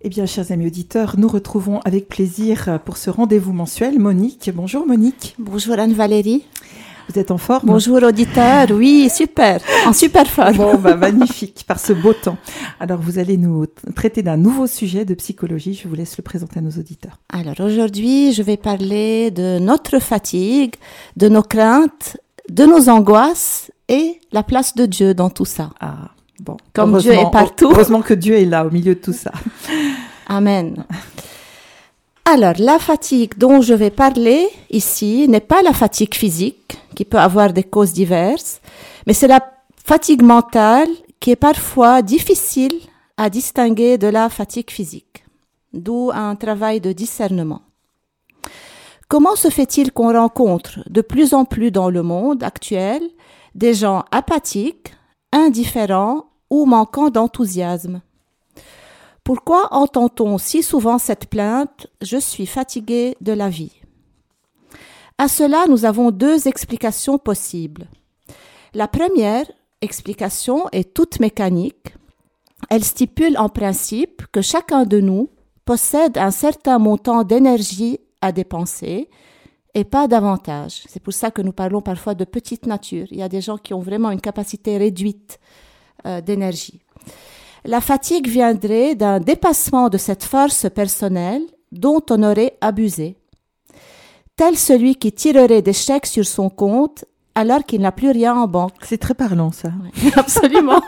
Eh bien, chers amis auditeurs, nous retrouvons avec plaisir pour ce rendez-vous mensuel Monique. Bonjour Monique. Bonjour Anne-Valérie. Vous êtes en forme Bonjour auditeurs, oui, super, en super forme. Bon, bah, magnifique, par ce beau temps. Alors, vous allez nous traiter d'un nouveau sujet de psychologie. Je vous laisse le présenter à nos auditeurs. Alors, aujourd'hui, je vais parler de notre fatigue, de nos craintes, de nos angoisses et la place de Dieu dans tout ça. Ah, bon. Comme Dieu est partout. Heureusement que Dieu est là, au milieu de tout ça. Amen. Alors, la fatigue dont je vais parler ici n'est pas la fatigue physique, qui peut avoir des causes diverses, mais c'est la fatigue mentale qui est parfois difficile à distinguer de la fatigue physique, d'où un travail de discernement. Comment se fait-il qu'on rencontre de plus en plus dans le monde actuel des gens apathiques, indifférents ou manquant d'enthousiasme pourquoi entend-on si souvent cette plainte ⁇ Je suis fatigué de la vie ?⁇ À cela, nous avons deux explications possibles. La première explication est toute mécanique. Elle stipule en principe que chacun de nous possède un certain montant d'énergie à dépenser et pas davantage. C'est pour ça que nous parlons parfois de petite nature. Il y a des gens qui ont vraiment une capacité réduite d'énergie la fatigue viendrait d'un dépassement de cette force personnelle dont on aurait abusé, tel celui qui tirerait des chèques sur son compte alors qu'il n'a plus rien en banque. C'est très parlant ça. absolument.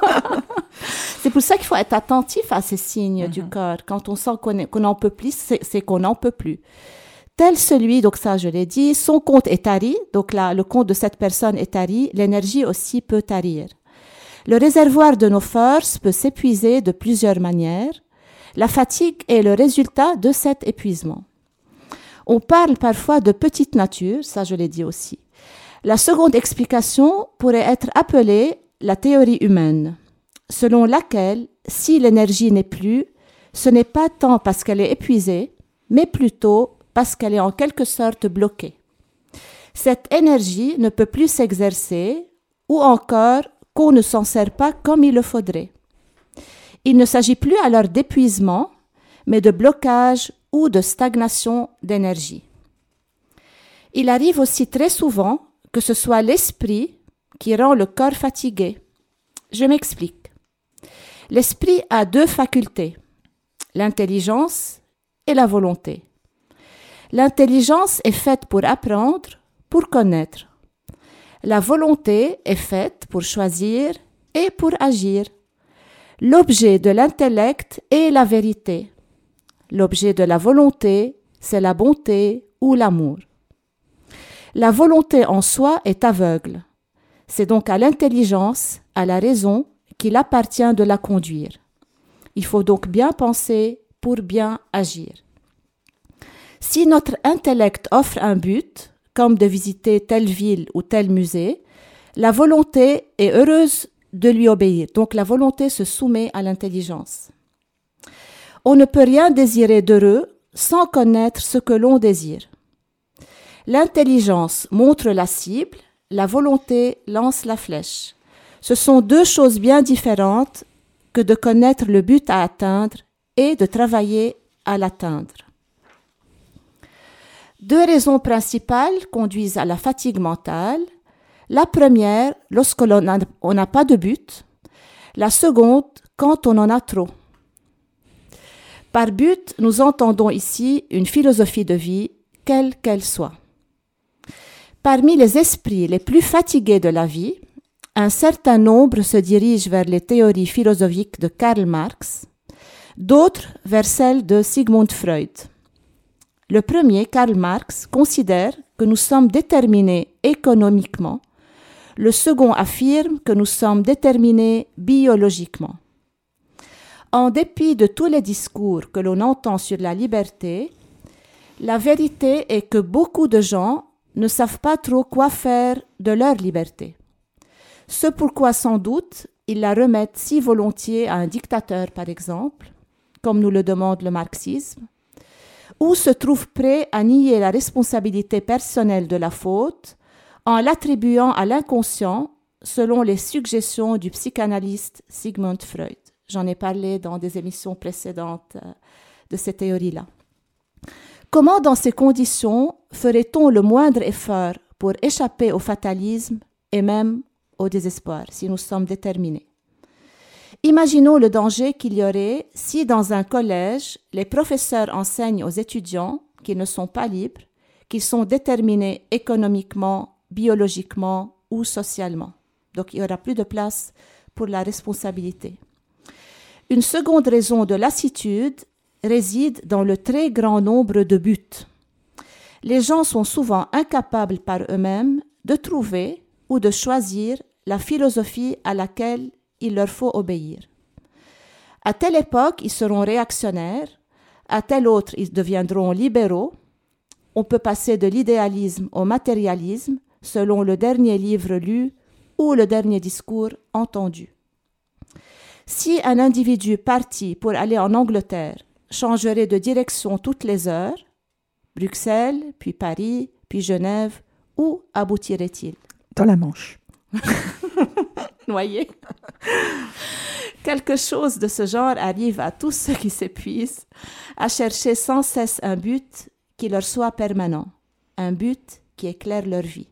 c'est pour ça qu'il faut être attentif à ces signes du mhm. corps. Quand on sent qu'on n'en peut plus, c'est qu'on n'en peut plus. Tel celui, donc ça je l'ai dit, son compte est tari, donc là le compte de cette personne est tari, l'énergie aussi peut tarir. Le réservoir de nos forces peut s'épuiser de plusieurs manières. La fatigue est le résultat de cet épuisement. On parle parfois de petite nature, ça je l'ai dit aussi. La seconde explication pourrait être appelée la théorie humaine, selon laquelle si l'énergie n'est plus, ce n'est pas tant parce qu'elle est épuisée, mais plutôt parce qu'elle est en quelque sorte bloquée. Cette énergie ne peut plus s'exercer ou encore qu'on ne s'en sert pas comme il le faudrait. Il ne s'agit plus alors d'épuisement, mais de blocage ou de stagnation d'énergie. Il arrive aussi très souvent que ce soit l'esprit qui rend le corps fatigué. Je m'explique. L'esprit a deux facultés, l'intelligence et la volonté. L'intelligence est faite pour apprendre, pour connaître. La volonté est faite pour choisir et pour agir. L'objet de l'intellect est la vérité. L'objet de la volonté, c'est la bonté ou l'amour. La volonté en soi est aveugle. C'est donc à l'intelligence, à la raison, qu'il appartient de la conduire. Il faut donc bien penser pour bien agir. Si notre intellect offre un but, comme de visiter telle ville ou tel musée, la volonté est heureuse de lui obéir. Donc la volonté se soumet à l'intelligence. On ne peut rien désirer d'heureux sans connaître ce que l'on désire. L'intelligence montre la cible, la volonté lance la flèche. Ce sont deux choses bien différentes que de connaître le but à atteindre et de travailler à l'atteindre. Deux raisons principales conduisent à la fatigue mentale. La première, lorsque l'on n'a pas de but. La seconde, quand on en a trop. Par but, nous entendons ici une philosophie de vie, quelle qu'elle soit. Parmi les esprits les plus fatigués de la vie, un certain nombre se dirigent vers les théories philosophiques de Karl Marx, d'autres vers celles de Sigmund Freud. Le premier, Karl Marx, considère que nous sommes déterminés économiquement. Le second affirme que nous sommes déterminés biologiquement. En dépit de tous les discours que l'on entend sur la liberté, la vérité est que beaucoup de gens ne savent pas trop quoi faire de leur liberté. Ce pourquoi sans doute ils la remettent si volontiers à un dictateur, par exemple, comme nous le demande le marxisme, ou se trouve prêt à nier la responsabilité personnelle de la faute en l'attribuant à l'inconscient selon les suggestions du psychanalyste Sigmund Freud. J'en ai parlé dans des émissions précédentes euh, de ces théories-là. Comment, dans ces conditions, ferait-on le moindre effort pour échapper au fatalisme et même au désespoir, si nous sommes déterminés? Imaginons le danger qu'il y aurait si, dans un collège, les professeurs enseignent aux étudiants qu'ils ne sont pas libres, qu'ils sont déterminés économiquement, biologiquement ou socialement. Donc il n'y aura plus de place pour la responsabilité. Une seconde raison de lassitude réside dans le très grand nombre de buts. Les gens sont souvent incapables par eux-mêmes de trouver ou de choisir la philosophie à laquelle il leur faut obéir. À telle époque, ils seront réactionnaires, à telle autre, ils deviendront libéraux. On peut passer de l'idéalisme au matérialisme selon le dernier livre lu ou le dernier discours entendu. Si un individu parti pour aller en Angleterre changerait de direction toutes les heures, Bruxelles, puis Paris, puis Genève, où aboutirait-il? Dans la Manche. Noyé. Quelque chose de ce genre arrive à tous ceux qui s'épuisent à chercher sans cesse un but qui leur soit permanent, un but qui éclaire leur vie.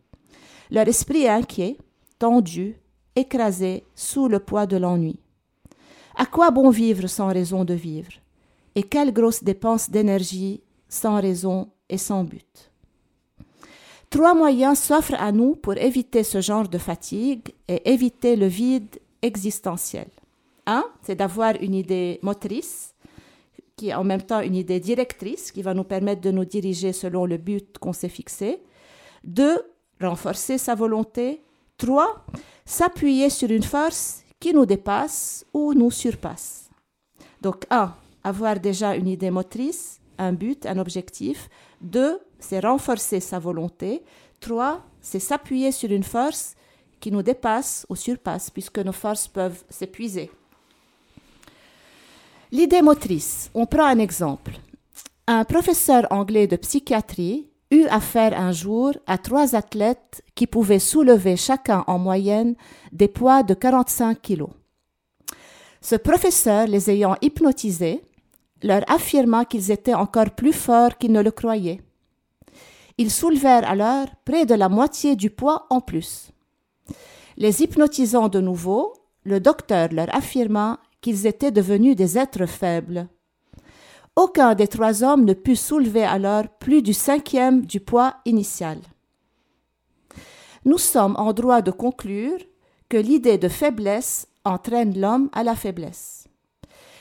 Leur esprit est inquiet, tendu, écrasé sous le poids de l'ennui. À quoi bon vivre sans raison de vivre? Et quelle grosse dépense d'énergie sans raison et sans but? Trois moyens s'offrent à nous pour éviter ce genre de fatigue et éviter le vide existentiel. Un, c'est d'avoir une idée motrice, qui est en même temps une idée directrice, qui va nous permettre de nous diriger selon le but qu'on s'est fixé. Deux, renforcer sa volonté. Trois, s'appuyer sur une force qui nous dépasse ou nous surpasse. Donc, un, avoir déjà une idée motrice, un but, un objectif. Deux, c'est renforcer sa volonté. Trois, c'est s'appuyer sur une force qui nous dépasse ou surpasse, puisque nos forces peuvent s'épuiser. L'idée motrice, on prend un exemple. Un professeur anglais de psychiatrie eut affaire un jour à trois athlètes qui pouvaient soulever chacun en moyenne des poids de 45 kilos. Ce professeur, les ayant hypnotisés, leur affirma qu'ils étaient encore plus forts qu'ils ne le croyaient. Ils soulevèrent alors près de la moitié du poids en plus. Les hypnotisant de nouveau, le docteur leur affirma qu'ils étaient devenus des êtres faibles. Aucun des trois hommes ne put soulever alors plus du cinquième du poids initial. Nous sommes en droit de conclure que l'idée de faiblesse entraîne l'homme à la faiblesse.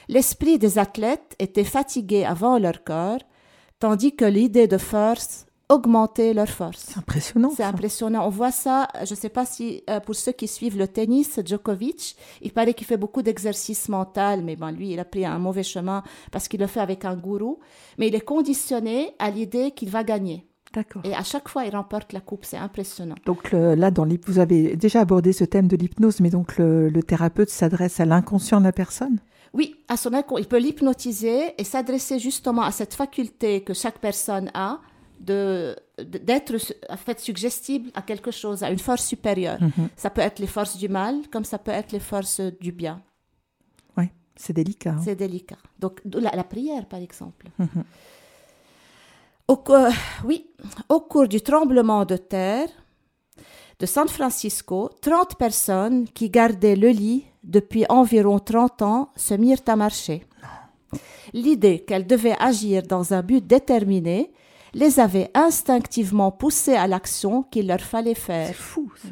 L'esprit des athlètes était fatigué avant leur corps, tandis que l'idée de force augmentait leur force. C'est impressionnant. C'est impressionnant. On voit ça, je ne sais pas si euh, pour ceux qui suivent le tennis, Djokovic, il paraît qu'il fait beaucoup d'exercices mentaux, mais bon, lui, il a pris un mauvais chemin parce qu'il le fait avec un gourou. Mais il est conditionné à l'idée qu'il va gagner. D'accord. Et à chaque fois, il remporte la coupe. C'est impressionnant. Donc là, dans vous avez déjà abordé ce thème de l'hypnose, mais donc le, le thérapeute s'adresse à l'inconscient de la personne? Oui, à son il peut l'hypnotiser et s'adresser justement à cette faculté que chaque personne a de d'être en fait suggestible à quelque chose, à une force supérieure. Mhm. Ça peut être les forces du mal, comme ça peut être les forces du bien. Oui, c'est délicat. hein. C'est délicat. Donc la, la prière, par exemple. Mhm. Au, oui, au cours du tremblement de terre de San Francisco, 30 personnes qui gardaient le lit depuis environ 30 ans se mirent à marcher. L'idée qu'elles devaient agir dans un but déterminé les avait instinctivement poussées à l'action qu'il leur fallait C'est faire. fou. ça.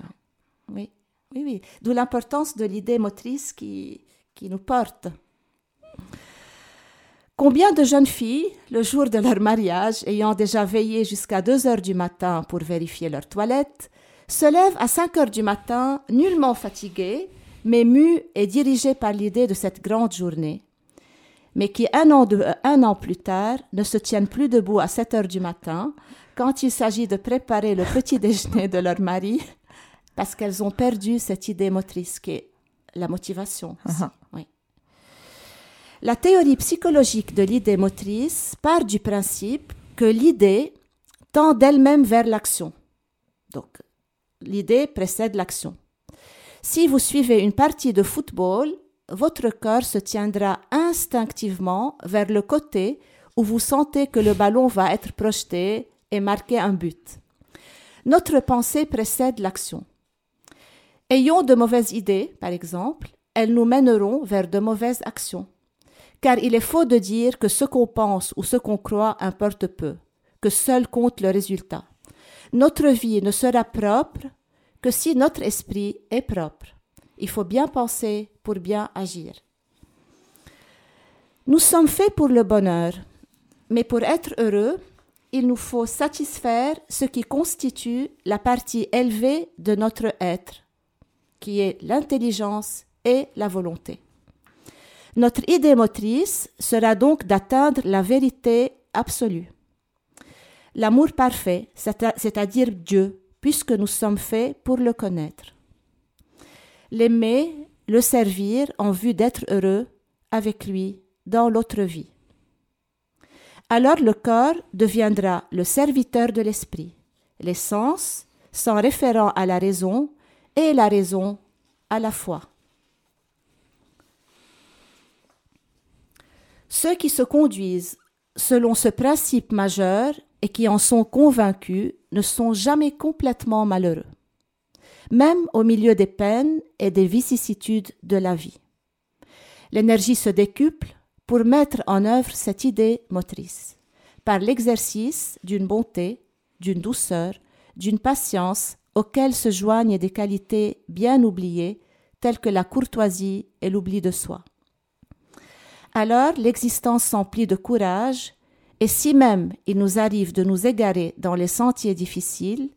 Oui, oui, oui. D'où l'importance de l'idée motrice qui, qui nous porte. Combien de jeunes filles, le jour de leur mariage, ayant déjà veillé jusqu'à 2 heures du matin pour vérifier leur toilette, se lèvent à 5 heures du matin, nullement fatiguées, mais mues et dirigées par l'idée de cette grande journée, mais qui, un an, de- un an plus tard, ne se tiennent plus debout à 7 heures du matin quand il s'agit de préparer le petit déjeuner de leur mari, parce qu'elles ont perdu cette idée motrice qui est la motivation. Ah Oui. La théorie psychologique de l'idée motrice part du principe que l'idée tend d'elle-même vers l'action. Donc, l'idée précède l'action. Si vous suivez une partie de football, votre cœur se tiendra instinctivement vers le côté où vous sentez que le ballon va être projeté et marquer un but. Notre pensée précède l'action. Ayons de mauvaises idées, par exemple, elles nous mèneront vers de mauvaises actions. Car il est faux de dire que ce qu'on pense ou ce qu'on croit importe peu, que seul compte le résultat. Notre vie ne sera propre que si notre esprit est propre. Il faut bien penser pour bien agir. Nous sommes faits pour le bonheur, mais pour être heureux, il nous faut satisfaire ce qui constitue la partie élevée de notre être, qui est l'intelligence et la volonté. Notre idée motrice sera donc d'atteindre la vérité absolue. L'amour parfait, c'est-à-dire Dieu, puisque nous sommes faits pour le connaître. L'aimer, le servir en vue d'être heureux avec lui dans l'autre vie. Alors le corps deviendra le serviteur de l'esprit, les sens sont référents à la raison et la raison à la foi. Ceux qui se conduisent selon ce principe majeur et qui en sont convaincus ne sont jamais complètement malheureux, même au milieu des peines et des vicissitudes de la vie. L'énergie se décuple pour mettre en œuvre cette idée motrice, par l'exercice d'une bonté, d'une douceur, d'une patience auxquelles se joignent des qualités bien oubliées telles que la courtoisie et l'oubli de soi. Alors l'existence s'emplit de courage, et si même il nous arrive de nous égarer dans les sentiers difficiles,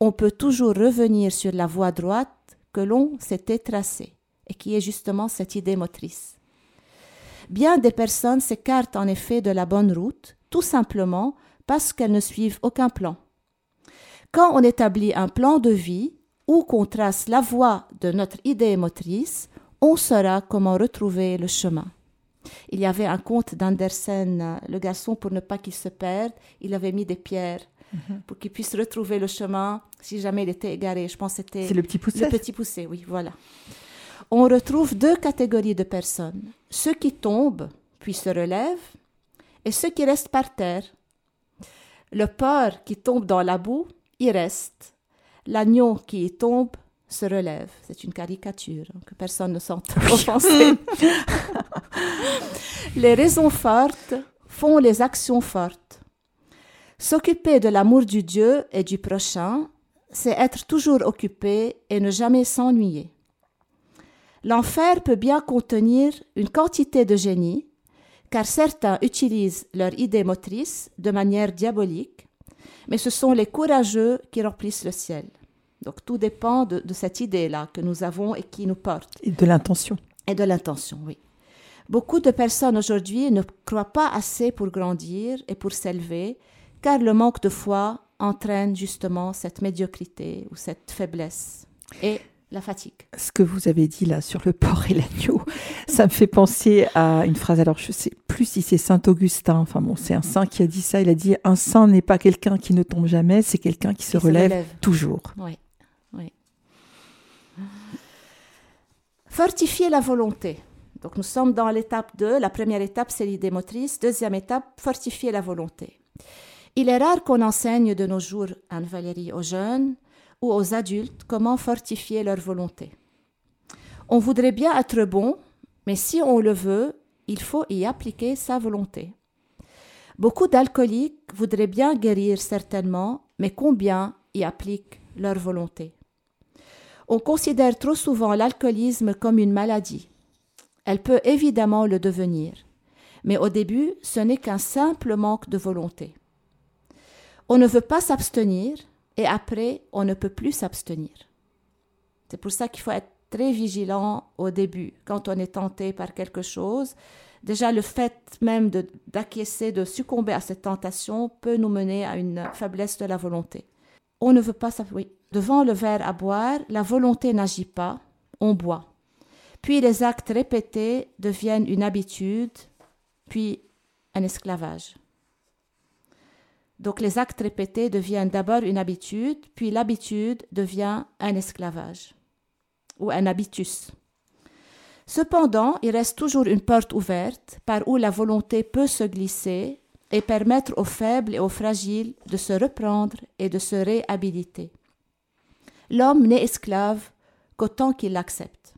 on peut toujours revenir sur la voie droite que l'on s'était tracée, et qui est justement cette idée motrice. Bien des personnes s'écartent en effet de la bonne route, tout simplement parce qu'elles ne suivent aucun plan. Quand on établit un plan de vie ou qu'on trace la voie de notre idée motrice, on saura comment retrouver le chemin. Il y avait un conte d'Andersen, le garçon, pour ne pas qu'il se perde, il avait mis des pierres mhm. pour qu'il puisse retrouver le chemin si jamais il était égaré. Je pense que c'était... Le petit poussé Le petit poussé, oui, voilà. On retrouve deux catégories de personnes. Ceux qui tombent, puis se relèvent, et ceux qui restent par terre. Le porc qui tombe dans la boue, il reste. L'agneau qui y tombe se relève. C'est une caricature, hein, que personne ne sente offensé. les raisons fortes font les actions fortes. S'occuper de l'amour du Dieu et du prochain, c'est être toujours occupé et ne jamais s'ennuyer. L'enfer peut bien contenir une quantité de génie, car certains utilisent leur idée motrice de manière diabolique, mais ce sont les courageux qui remplissent le ciel. Donc tout dépend de, cette idée-là que nous avons et qui nous porte. Et de l'intention. Et de l'intention, oui. Beaucoup de personnes aujourd'hui ne croient pas assez pour grandir et pour s'élever, car le manque de foi entraîne justement cette médiocrité ou cette faiblesse et la fatigue. Ce que vous avez dit là sur le porc et l'agneau, ça me fait penser à une phrase. Alors je sais plus si c'est Saint Augustin. Enfin bon, c'est un saint qui a dit ça. Il a dit un saint n'est pas quelqu'un qui ne tombe jamais, c'est quelqu'un qui, se, relève toujours. Oui. Fortifier la volonté. Donc nous sommes dans l'étape 2. La première étape, c'est l'idée motrice. Deuxième étape, fortifier la volonté. Il est rare qu'on enseigne de nos jours, Anne-Valérie, aux jeunes ou aux adultes comment fortifier leur volonté. On voudrait bien être bon, mais si on le veut, il faut y appliquer sa volonté. Beaucoup d'alcooliques voudraient bien guérir certainement, mais combien y appliquent leur volonté? On considère trop souvent l'alcoolisme comme une maladie. Elle peut évidemment le devenir, mais au début, ce n'est qu'un simple manque de volonté. On ne veut pas s'abstenir et après, on ne peut plus s'abstenir. C'est pour ça qu'il faut être très vigilant au début, quand on est tenté par quelque chose. Déjà, le fait même d'acquiescer, de, succomber à cette tentation peut nous mener à une faiblesse de la volonté. On ne veut pas oui, Devant le verre à boire, la volonté n'agit pas, on boit. Puis les actes répétés deviennent une habitude, puis un esclavage. Donc les actes répétés deviennent d'abord une habitude, puis l'habitude devient un esclavage ou un habitus. Cependant, il reste toujours une porte ouverte par où la volonté peut se glisser et permettre aux faibles et aux fragiles de se reprendre et de se réhabiliter. L'homme n'est esclave qu'autant qu'il l'accepte.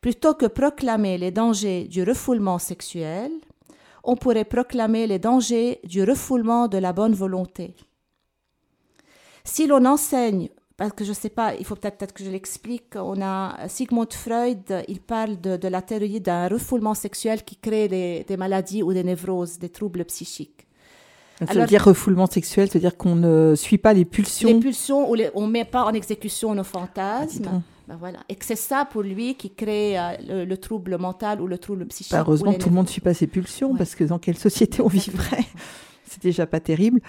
Plutôt que proclamer les dangers du refoulement sexuel, on pourrait proclamer les dangers du refoulement de la bonne volonté. Si l'on enseigne, parce que je ne sais pas, il faut peut-être que je l'explique, on a Sigmund Freud, il parle de, la théorie d'un refoulement sexuel qui crée des, maladies ou des névroses, des troubles psychiques. Ça veut dire refoulement sexuel, c'est-à-dire qu'on ne suit pas les pulsions. Les pulsions, ou on ne met pas en exécution nos fantasmes. Ben voilà. Et que c'est ça pour lui qui crée euh, le, trouble mental ou le trouble psychique. Bah, heureusement, tout le monde ne suit pas ses pulsions, parce que dans quelle société on vivrait C'est déjà pas terrible.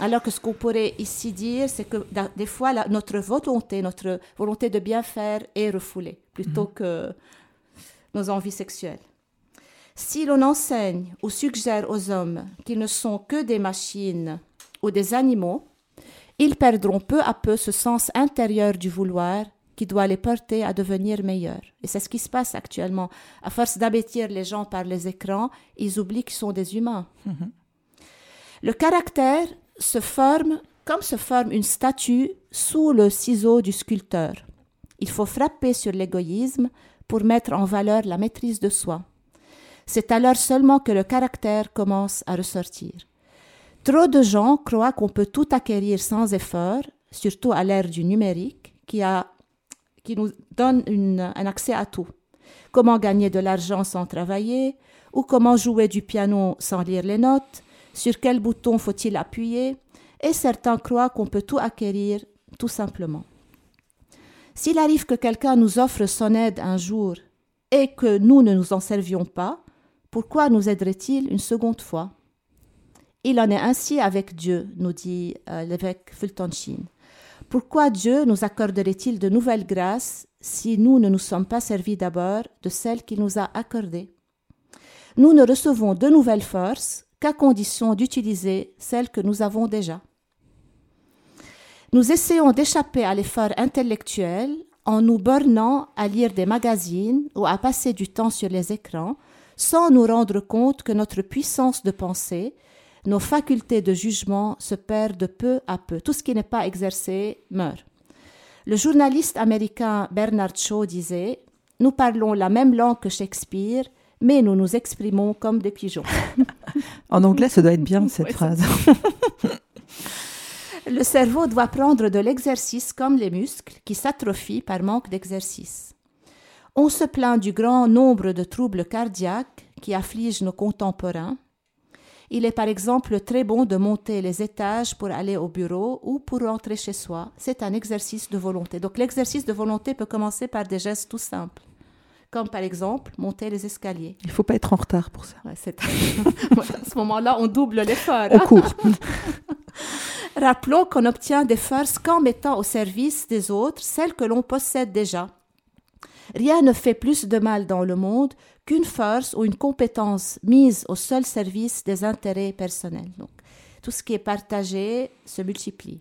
Alors que ce qu'on pourrait ici dire, c'est que des fois, notre volonté, notre volonté de bien faire est refoulée, plutôt mhm. que nos envies sexuelles. Si l'on enseigne ou suggère aux hommes qu'ils ne sont que des machines ou des animaux, ils perdront peu à peu ce sens intérieur du vouloir qui doit les porter à devenir meilleurs. Et c'est ce qui se passe actuellement. À force d'abêtir les gens par les écrans, ils oublient qu'ils sont des humains. Mhm. Le caractère se forme comme se forme une statue sous le ciseau du sculpteur. Il faut frapper sur l'égoïsme pour mettre en valeur la maîtrise de soi. C'est alors seulement que le caractère commence à ressortir. Trop de gens croient qu'on peut tout acquérir sans effort, surtout à l'ère du numérique, qui nous donne un accès à tout. Comment gagner de l'argent sans travailler, ou comment jouer du piano sans lire les notes, sur quel bouton faut-il appuyer, et certains croient qu'on peut tout acquérir tout simplement. S'il arrive que quelqu'un nous offre son aide un jour et que nous ne nous en servions pas, pourquoi nous aiderait-il une seconde fois? Il en est ainsi avec Dieu, nous dit euh, l'évêque Fulton Sheen. Pourquoi Dieu nous accorderait-il de nouvelles grâces si nous ne nous sommes pas servis d'abord de celles qu'il nous a accordées? Nous ne recevons de nouvelles forces qu'à condition d'utiliser celles que nous avons déjà. Nous essayons d'échapper à l'effort intellectuel en nous bornant à lire des magazines ou à passer du temps sur les écrans sans nous rendre compte que notre puissance de pensée nos facultés de jugement se perdent peu à peu. Tout ce qui n'est pas exercé meurt. Le journaliste américain Bernard Shaw disait Nous parlons la même langue que Shakespeare, mais nous nous exprimons comme des pigeons. en anglais, ça doit être bien cette phrase. Le cerveau doit prendre de l'exercice comme les muscles qui s'atrophient par manque d'exercice. On se plaint du grand nombre de troubles cardiaques qui affligent nos contemporains, il est par exemple très bon de monter les étages pour aller au bureau ou pour rentrer chez soi. C'est un exercice de volonté. Donc l'exercice de volonté peut commencer par des gestes tout simples, comme par exemple monter les escaliers. Il ne faut pas être en retard pour ça. à ce moment-là, on double l'effort. On court. Rappelons qu'on obtient des forces qu'en mettant au service des autres celles que l'on possède déjà. Rien ne fait plus de mal dans le monde qu'une force ou une compétence mise au seul service des intérêts personnels. Tout ce qui est partagé se multiplie.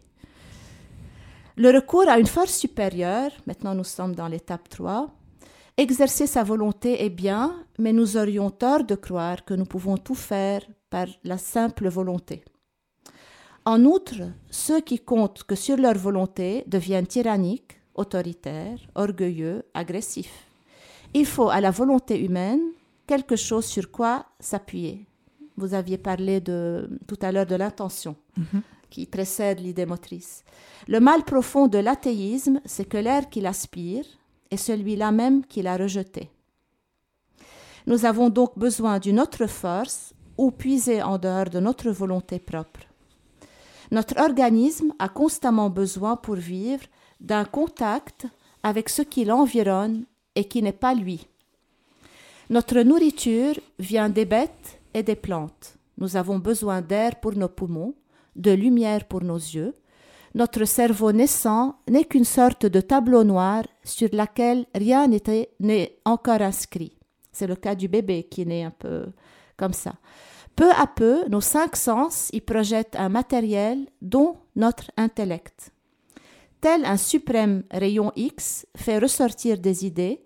Le recours à une force supérieure, maintenant nous sommes dans l'étape 3, exercer sa volonté est bien, mais nous aurions tort de croire que nous pouvons tout faire par la simple volonté. En outre, ceux qui comptent que sur leur volonté deviennent tyranniques, autoritaires, orgueilleux, agressifs. Il faut à la volonté humaine quelque chose sur quoi s'appuyer. Vous aviez parlé de, tout à l'heure de l'intention mhm. qui précède l'idée motrice. Le mal profond de l'athéisme, c'est que l'air qu'il aspire est celui-là même qu'il a rejeté. Nous avons donc besoin d'une autre force ou puiser en dehors de notre volonté propre. Notre organisme a constamment besoin pour vivre d'un contact avec ce qui l'environne et qui n'est pas lui. Notre nourriture vient des bêtes et des plantes. Nous avons besoin d'air pour nos poumons, de lumière pour nos yeux. Notre cerveau naissant n'est qu'une sorte de tableau noir sur lequel rien n'est encore inscrit. C'est le cas du bébé qui né un peu comme ça. Peu à peu, nos cinq sens y projettent un matériel dont notre intellect. Tel un suprême rayon X fait ressortir des idées,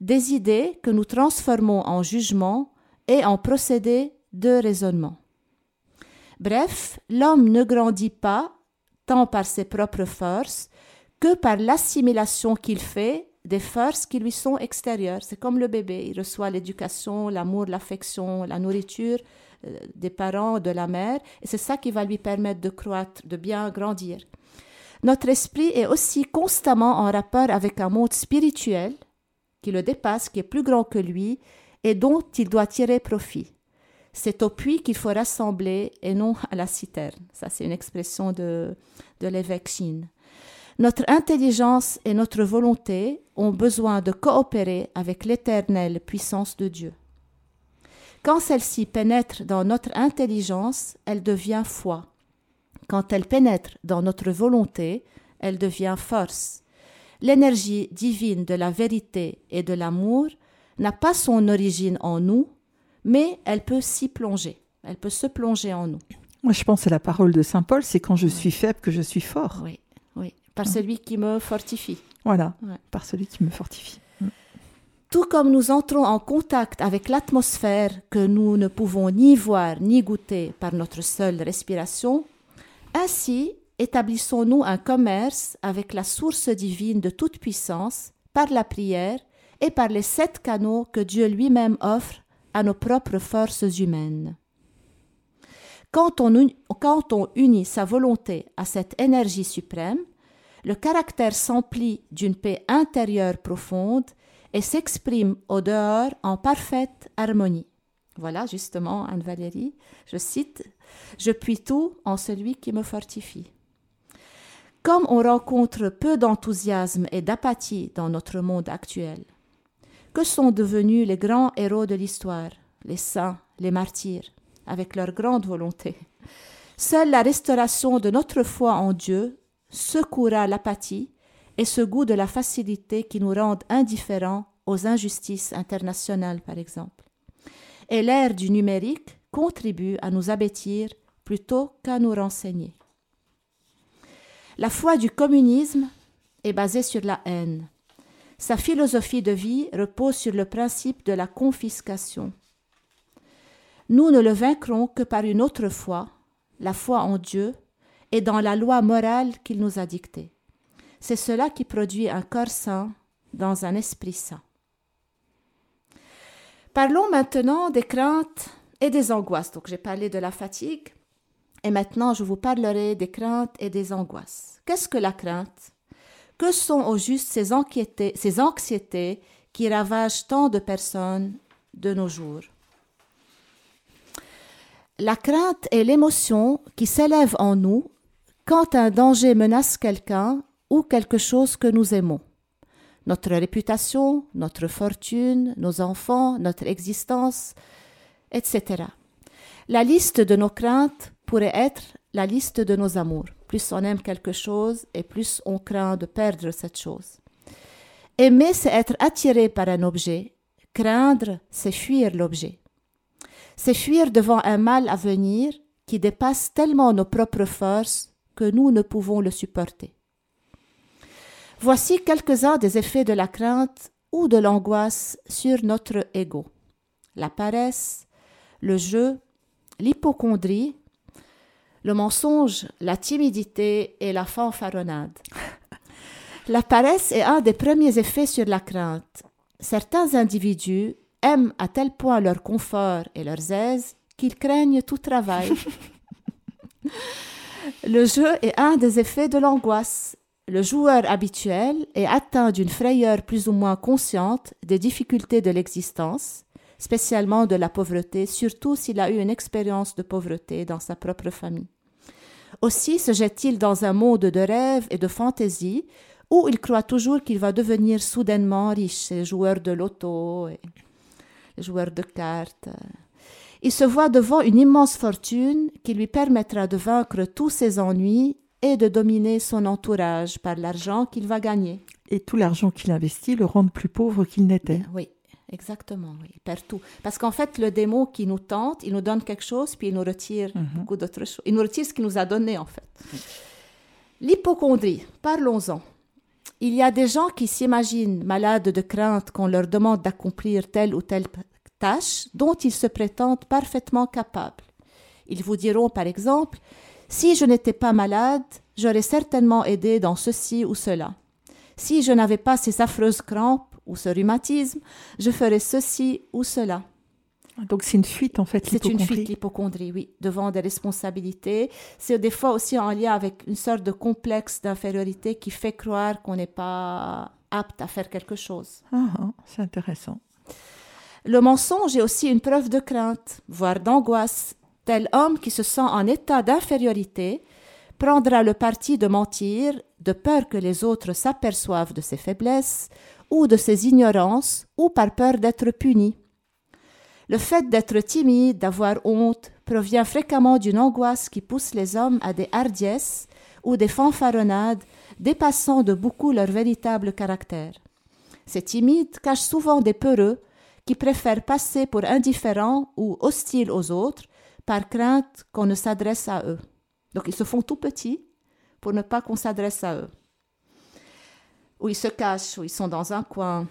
des idées que nous transformons en jugement et en procédés de raisonnement. Bref, l'homme ne grandit pas tant par ses propres forces que par l'assimilation qu'il fait des forces qui lui sont extérieures. C'est comme le bébé, il reçoit l'éducation, l'amour, l'affection, la nourriture euh, des parents, de la mère, et c'est ça qui va lui permettre de croître, de bien grandir. Notre esprit est aussi constamment en rapport avec un monde spirituel qui le dépasse, qui est plus grand que lui, et dont il doit tirer profit. C'est au puits qu'il faut rassembler et non à la citerne. Ça, c'est une expression de, de l'évêque Chine. Notre intelligence et notre volonté ont besoin de coopérer avec l'éternelle puissance de Dieu. Quand celle-ci pénètre dans notre intelligence, elle devient foi. Quand elle pénètre dans notre volonté, elle devient force. L'énergie divine de la vérité et de l'amour n'a pas son origine en nous, mais elle peut s'y plonger. Elle peut se plonger en nous. Moi, je pense à la parole de Saint Paul, c'est quand je suis faible que je suis fort. Oui, oui, par celui qui me fortifie. Voilà, par celui qui me fortifie. Mm. Tout comme nous entrons en contact avec l'atmosphère que nous ne pouvons ni voir ni goûter par notre seule respiration, ainsi établissons-nous un commerce avec la source divine de toute puissance par la prière et par les sept canaux que Dieu lui-même offre à nos propres forces humaines. Quand on, unit sa volonté à cette énergie suprême, le caractère s'emplit d'une paix intérieure profonde et s'exprime au dehors en parfaite harmonie. Voilà justement Anne-Valérie, je cite, Je puis tout en celui qui me fortifie. Comme on rencontre peu d'enthousiasme et d'apathie dans notre monde actuel, que sont devenus les grands héros de l'histoire, les saints, les martyrs, avec leur grande volonté Seule la restauration de notre foi en Dieu secourra l'apathie et ce goût de la facilité qui nous rendent indifférents aux injustices internationales, par exemple. Et l'ère du numérique contribue à nous abêtir plutôt qu'à nous renseigner. La foi du communisme est basée sur la haine. Sa philosophie de vie repose sur le principe de la confiscation. Nous ne le vaincrons que par une autre foi, la foi en Dieu et dans la loi morale qu'il nous a dictée. C'est cela qui produit un corps saint dans un esprit saint. Parlons maintenant des craintes et des angoisses. Donc j'ai parlé de la fatigue et maintenant je vous parlerai des craintes et des angoisses. Qu'est-ce que la crainte? Que sont au juste ces, ces anxiétés qui ravagent tant de personnes de nos jours? La crainte est l'émotion qui s'élève en nous quand un danger menace quelqu'un ou quelque chose que nous aimons. Notre réputation, notre fortune, nos enfants, notre existence, etc. La liste de nos craintes pourrait être la liste de nos amours. Plus on aime quelque chose et plus on craint de perdre cette chose. Aimer, c'est être attiré par un objet. Craindre, c'est fuir l'objet. C'est fuir devant un mal à venir qui dépasse tellement nos propres forces que nous ne pouvons le supporter. Voici quelques-uns des effets de la crainte ou de l'angoisse sur notre ego. La paresse, le jeu, l'hypochondrie, le mensonge, la timidité et la fanfaronnade. La paresse est un des premiers effets sur la crainte. Certains individus aiment à tel point leur confort et leurs aises qu'ils craignent tout travail. le jeu est un des effets de l'angoisse le joueur habituel est atteint d'une frayeur plus ou moins consciente des difficultés de l'existence, spécialement de la pauvreté, surtout s'il a eu une expérience de pauvreté dans sa propre famille. Aussi se jette-t-il dans un monde de rêves et de fantaisie où il croit toujours qu'il va devenir soudainement riche, les joueurs de loto, et les joueurs de cartes. Il se voit devant une immense fortune qui lui permettra de vaincre tous ses ennuis et de dominer son entourage par l'argent qu'il va gagner. Et tout l'argent qu'il investit le rend plus pauvre qu'il n'était. Oui, exactement. Oui. Il perd tout. Parce qu'en fait, le démon qui nous tente, il nous donne quelque chose, puis il nous retire mhm. beaucoup d'autres choses. Il nous retire ce qu'il nous a donné, en fait. L'hypochondrie, parlons-en. Il y a des gens qui s'imaginent malades de crainte qu'on leur demande d'accomplir telle ou telle tâche dont ils se prétendent parfaitement capables. Ils vous diront par exemple Si je n'étais pas malade, j'aurais certainement aidé dans ceci ou cela. Si je n'avais pas ces affreuses crampes ou ce rhumatisme, je ferais ceci ou cela. Donc c'est une fuite en fait. C'est une fuite l'hypochondrie, oui, devant des responsabilités. C'est des fois aussi en lien avec une sorte de complexe d'infériorité qui fait croire qu'on n'est pas apte à faire quelque chose. Ah, ah, c'est intéressant. Le mensonge est aussi une preuve de crainte, voire d'angoisse. Tel homme qui se sent en état d'infériorité prendra le parti de mentir de peur que les autres s'aperçoivent de ses faiblesses ou de ses ignorances ou par peur d'être puni. Le fait d'être timide, d'avoir honte, provient fréquemment d'une angoisse qui pousse les hommes à des hardiesses ou des fanfaronnades dépassant de beaucoup leur véritable caractère. Ces timides cachent souvent des peureux qui préfèrent passer pour indifférents ou hostiles aux autres par crainte qu'on ne s'adresse à eux. Donc ils se font tout petits pour ne pas qu'on s'adresse à eux. Ou ils se cachent, ou ils sont dans un coin.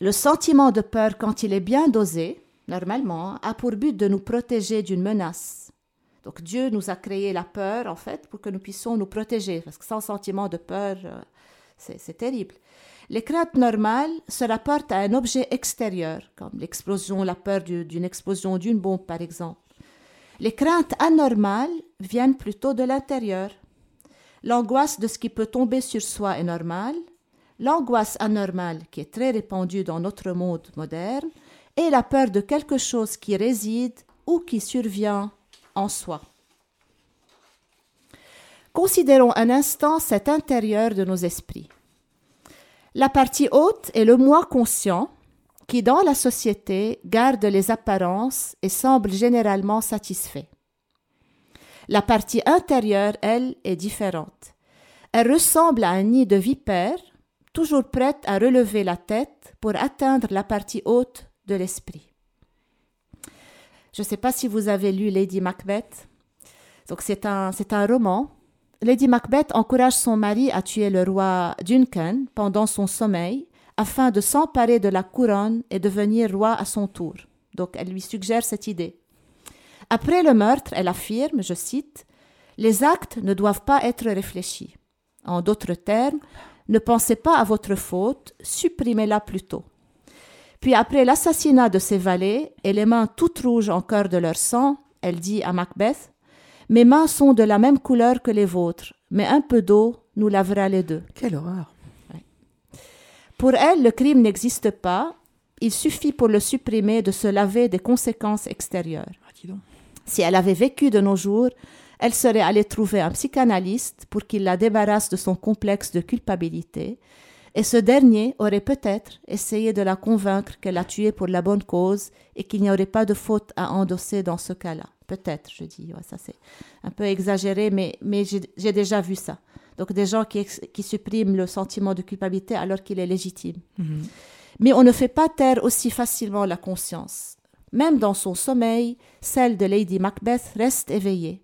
Le sentiment de peur, quand il est bien dosé, normalement, a pour but de nous protéger d'une menace. Donc Dieu nous a créé la peur, en fait, pour que nous puissions nous protéger, parce que sans sentiment de peur, euh, c'est terrible. Les craintes normales se rapportent à un objet extérieur, comme l'explosion, la peur d'une explosion d'une bombe, par exemple. Les craintes anormales viennent plutôt de l'intérieur. L'angoisse de ce qui peut tomber sur soi est normale. L'angoisse anormale, qui est très répandue dans notre monde moderne, et la peur de quelque chose qui réside ou qui survient en soi. Considérons un instant cet intérieur de nos esprits. La partie haute est le moi conscient qui, dans la société, garde les apparences et semble généralement satisfait. La partie intérieure, elle, est différente. Elle ressemble à un nid de vipère, toujours prête à relever la tête pour atteindre la partie haute de l'esprit. Je ne sais pas si vous avez lu Lady Macbeth. C'est un roman. Lady Macbeth encourage son mari à tuer le roi Duncan pendant son sommeil afin de s'emparer de la couronne et devenir roi à son tour. Donc elle lui suggère cette idée. Après le meurtre, elle affirme, je cite, Les actes ne doivent pas être réfléchis. En d'autres termes, ne pensez pas à votre faute, supprimez-la plutôt. Puis après l'assassinat de ses valets et les mains toutes rouges encore de leur sang, elle dit à Macbeth Mes mains sont de la même couleur que les vôtres, mais un peu d'eau nous lavera les deux. Quelle horreur Pour elle, le crime n'existe pas, il suffit pour le supprimer de se laver des conséquences extérieures. Ah, si elle avait vécu de nos jours, elle serait allée trouver un psychanalyste pour qu'il la débarrasse de son complexe de culpabilité et ce dernier aurait peut-être essayé de la convaincre qu'elle a tué pour la bonne cause et qu'il n'y aurait pas de faute à endosser dans ce cas-là. Peut-être, je dis, ça c'est un peu exagéré, mais, mais j'ai déjà vu ça. Donc des gens qui, qui, suppriment le sentiment de culpabilité alors qu'il est légitime. Mhm. Mais on ne fait pas taire aussi facilement la conscience. Même dans son sommeil, celle de Lady Macbeth reste éveillée.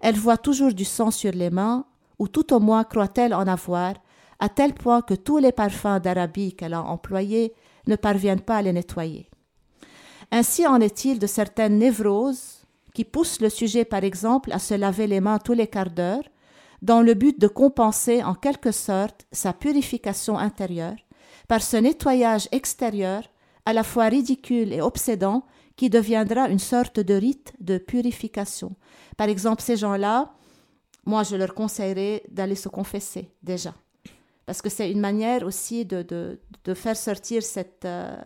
Elle voit toujours du sang sur les mains, ou tout au moins croit-elle en avoir, à tel point que tous les parfums d'Arabie qu'elle a employés ne parviennent pas à les nettoyer. Ainsi en est-il de certaines névroses qui poussent le sujet, par exemple, à se laver les mains tous les quarts d'heure, dans le but de compenser en quelque sorte sa purification intérieure par ce nettoyage extérieur à la fois ridicule et obsédant qui deviendra une sorte de rite de purification. Par exemple, ces gens-là, moi je leur conseillerais d'aller se confesser déjà parce que c'est une manière aussi de, de, de faire sortir cette, euh,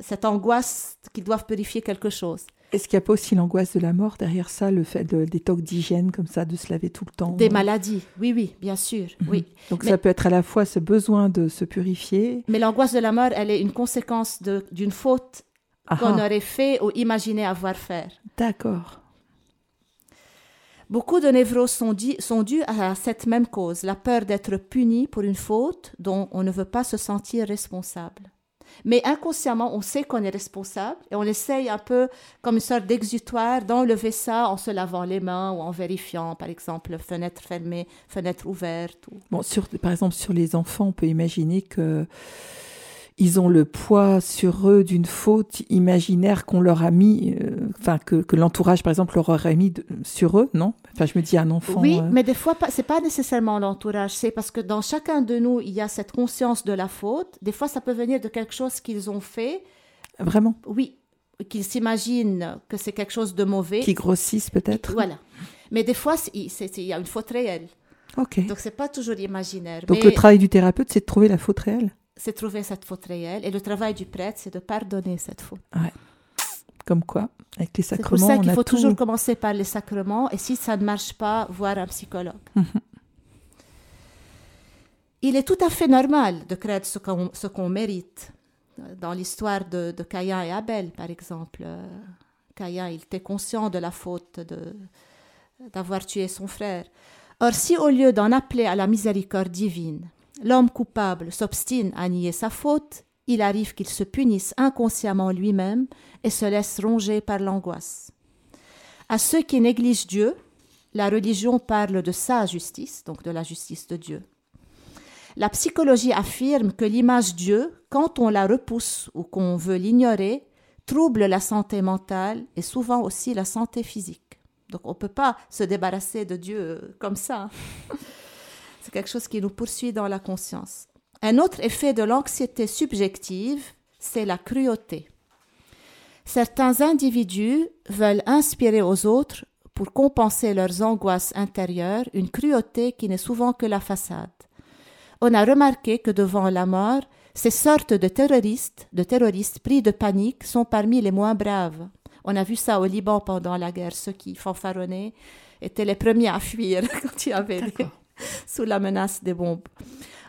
cette angoisse qu'ils doivent purifier quelque chose. Est-ce qu'il n'y a pas aussi l'angoisse de la mort derrière ça, le fait de, des tocs d'hygiène comme ça, de se laver tout le temps? Des maladies, oui, oui, bien sûr, mhm. oui. Donc ça peut être à la fois ce besoin de se purifier. Mais l'angoisse de la mort, elle est une conséquence d'une faute qu'on aurait fait ou imaginé avoir fait. D'accord. Beaucoup de névroses sont, sont dues à cette même cause, la peur d'être puni pour une faute dont on ne veut pas se sentir responsable. Mais inconsciemment, on sait qu'on est responsable et on essaye un peu comme une sorte d'exutoire d'enlever ça en se lavant les mains ou en vérifiant, par exemple, fenêtre fermée, fenêtre ouverte. Ou... Bon, par exemple, sur les enfants, on peut imaginer que ils ont le poids sur eux d'une faute imaginaire qu'on leur a mis, euh, enfin que, que l'entourage par exemple leur aurait mis sur eux, non? Enfin, je me dis un enfant. Oui, euh, mais des fois c'est pas nécessairement l'entourage, c'est parce que dans chacun de nous il y a cette conscience de la faute. Des fois ça peut venir de quelque chose qu'ils ont fait. Vraiment? Oui, qu'ils s'imaginent que c'est quelque chose de mauvais. Qui grossissent peut-être? Voilà. Mais des fois il y a une faute réelle. Ok. Donc c'est pas toujours imaginaire. Donc le travail du thérapeute c'est de trouver la faute réelle? C'est trouver cette faute réelle. Et le travail du prêtre, c'est de pardonner cette faute. Ouais. Comme quoi, avec les sacrements. C'est pour ça qu'il faut toujours commencer par les sacrements. Et si ça ne marche pas, voir un psychologue. Mhm. Il est tout à fait normal de craindre ce qu'on mérite. Dans l'histoire de, de, Caïn et Abel, par exemple, Caïn, il était conscient de la faute d'avoir tué son frère. Or, si au lieu d'en appeler à la miséricorde divine, l'homme coupable s'obstine à nier sa faute, il arrive qu'il se punisse inconsciemment lui-même et se laisse ronger par l'angoisse. À ceux qui négligent Dieu, la religion parle de sa justice, donc de la justice de Dieu. La psychologie affirme que l'image Dieu, quand on la repousse ou qu'on veut l'ignorer, trouble la santé mentale et souvent aussi la santé physique. Donc on ne peut pas se débarrasser de Dieu comme ça. C'est quelque chose qui nous poursuit dans la conscience. Un autre effet de l'anxiété subjective, c'est la cruauté. Certains individus veulent inspirer aux autres, pour compenser leurs angoisses intérieures, une cruauté qui n'est souvent que la façade. On a remarqué que devant la mort, ces sortes de terroristes, de terroristes pris de panique, sont parmi les moins braves. On a vu ça au Liban pendant la guerre. Ceux qui fanfaronnaient étaient les premiers à fuir quand il y avait des, sous la menace des bombes.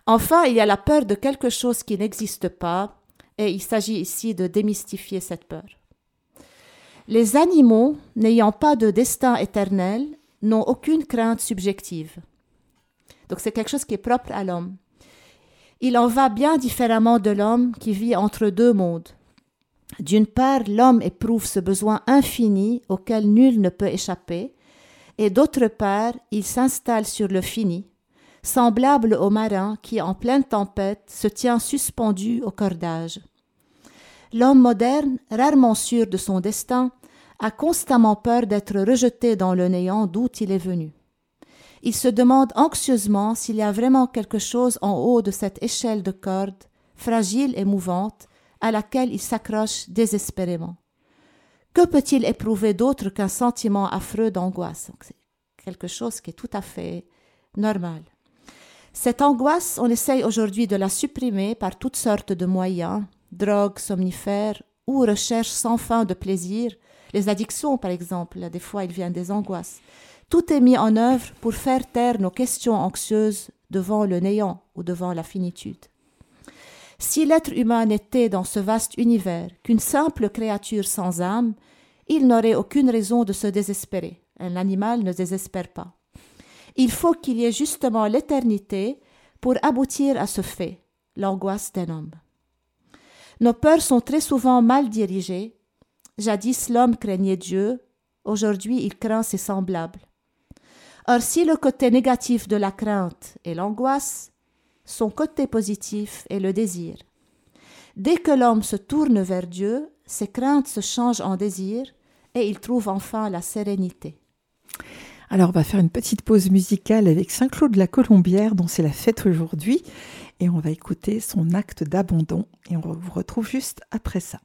Enfin, il y a la peur de quelque chose qui n'existe pas, et il s'agit ici de démystifier cette peur. Les animaux, n'ayant pas de destin éternel, n'ont aucune crainte subjective. Donc c'est quelque chose qui est propre à l'homme. Il en va bien différemment de l'homme qui vit entre deux mondes. D'une part, l'homme éprouve ce besoin infini auquel nul ne peut échapper, et d'autre part, il s'installe sur le fini, semblable au marin qui, en pleine tempête, se tient suspendu au cordage. L'homme moderne, rarement sûr de son destin, a constamment peur d'être rejeté dans le néant d'où il est venu. Il se demande anxieusement s'il y a vraiment quelque chose en haut de cette échelle de corde, fragile et mouvante, à laquelle il s'accroche désespérément. Que peut-il éprouver d'autre qu'un sentiment affreux d'angoisse? C'est quelque chose qui est tout à fait normal. Cette angoisse, on essaye aujourd'hui de la supprimer par toutes sortes de moyens, drogues, somnifères ou recherche sans fin de plaisir. Les addictions, par exemple, des fois, il vient des angoisses. Tout est mis en œuvre pour faire taire nos questions anxieuses devant le néant ou devant la finitude. Si l'être humain n'était dans ce vaste univers qu'une simple créature sans âme, il n'aurait aucune raison de se désespérer. Un animal ne désespère pas. Il faut qu'il y ait justement l'éternité pour aboutir à ce fait, l'angoisse d'un homme. Nos peurs sont très souvent mal dirigées. Jadis l'homme craignait Dieu, aujourd'hui il craint ses semblables. Or si le côté négatif de la crainte est l'angoisse, son côté positif est le désir. Dès que l'homme se tourne vers Dieu, ses craintes se changent en désir et il trouve enfin la sérénité. Alors on va faire une petite pause musicale avec Saint-Claude la Colombière dont c'est la fête aujourd'hui et on va écouter son acte d'abandon et on vous retrouve juste après ça.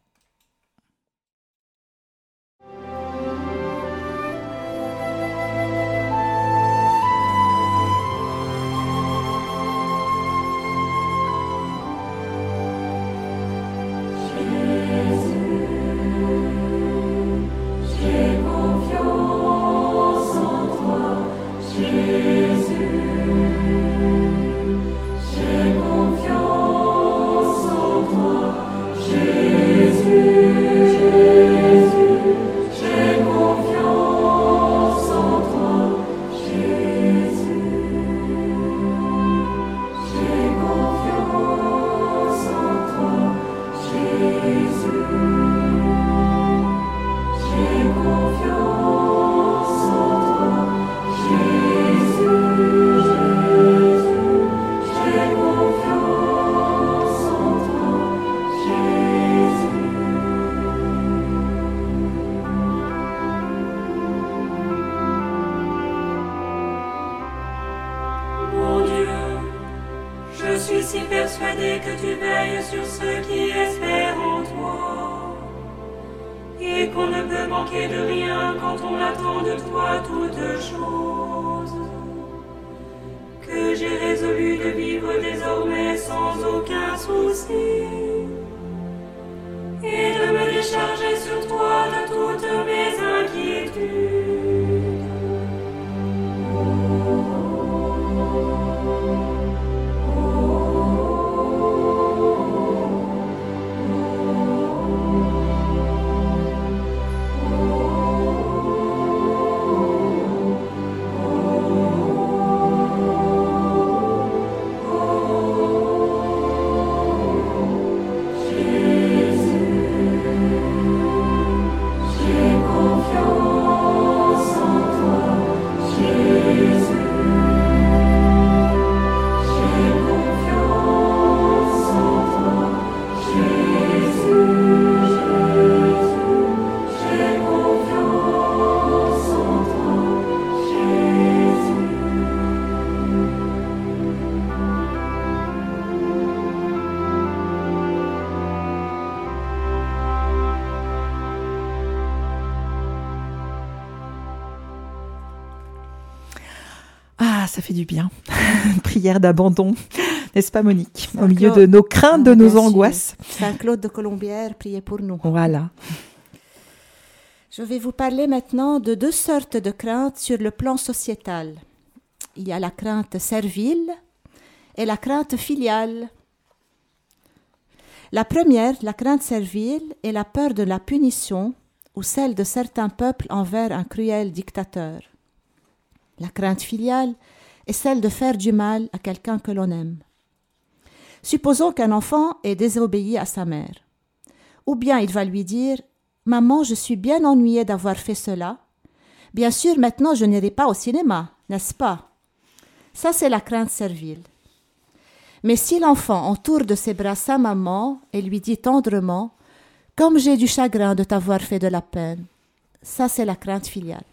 Fait du bien. Prière d'abandon, n'est-ce pas Monique Au milieu de nos craintes, de Ah, nos angoisses. Saint-Claude de Colombière, priez pour nous. Voilà. Je vais vous parler maintenant de deux sortes de craintes sur le plan sociétal. Il y a la crainte servile et la crainte filiale. La première, la crainte servile, est la peur de la punition ou celle de certains peuples envers un cruel dictateur. La crainte filiale est celle de faire du mal à quelqu'un que l'on aime. Supposons qu'un enfant ait désobéi à sa mère. Ou bien il va lui dire Maman, je suis bien ennuyé d'avoir fait cela. Bien sûr, maintenant je n'irai pas au cinéma, n'est-ce pas? Ça, c'est la crainte servile. Mais si l'enfant entoure de ses bras sa maman et lui dit tendrement Comme j'ai du chagrin de t'avoir fait de la peine, ça, c'est la crainte filiale.